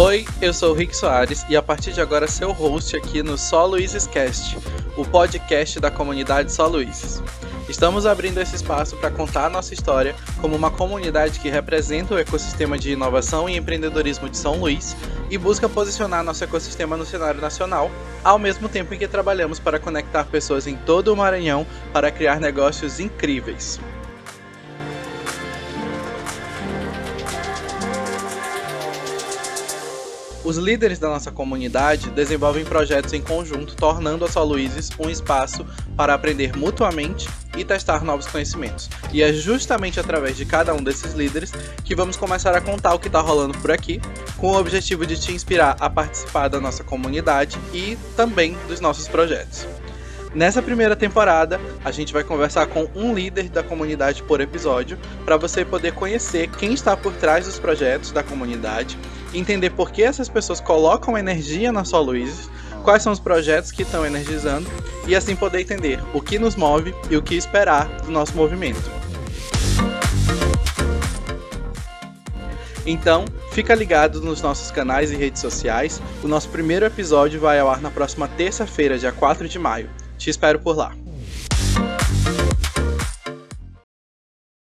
Oi, eu sou o Rick Soares e a partir de agora seu host aqui no Só Luizes Cast, o podcast da comunidade Só Luizes. Estamos abrindo esse espaço para contar a nossa história como uma comunidade que representa o ecossistema de inovação e empreendedorismo de São Luís e busca posicionar nosso ecossistema no cenário nacional, ao mesmo tempo em que trabalhamos para conectar pessoas em todo o Maranhão para criar negócios incríveis. Os líderes da nossa comunidade desenvolvem projetos em conjunto, tornando a Soluizes um espaço para aprender mutuamente e testar novos conhecimentos. E é justamente através de cada um desses líderes que vamos começar a contar o que está rolando por aqui, com o objetivo de te inspirar a participar da nossa comunidade e também dos nossos projetos. Nessa primeira temporada, a gente vai conversar com um líder da comunidade por episódio, para você poder conhecer quem está por trás dos projetos da comunidade, entender por que essas pessoas colocam energia na Só Luizes, quais são os projetos que estão energizando e assim poder entender o que nos move e o que esperar do nosso movimento. Então, fica ligado nos nossos canais e redes sociais. O nosso primeiro episódio vai ao ar na próxima terça-feira, dia 4 de maio. Te espero por lá.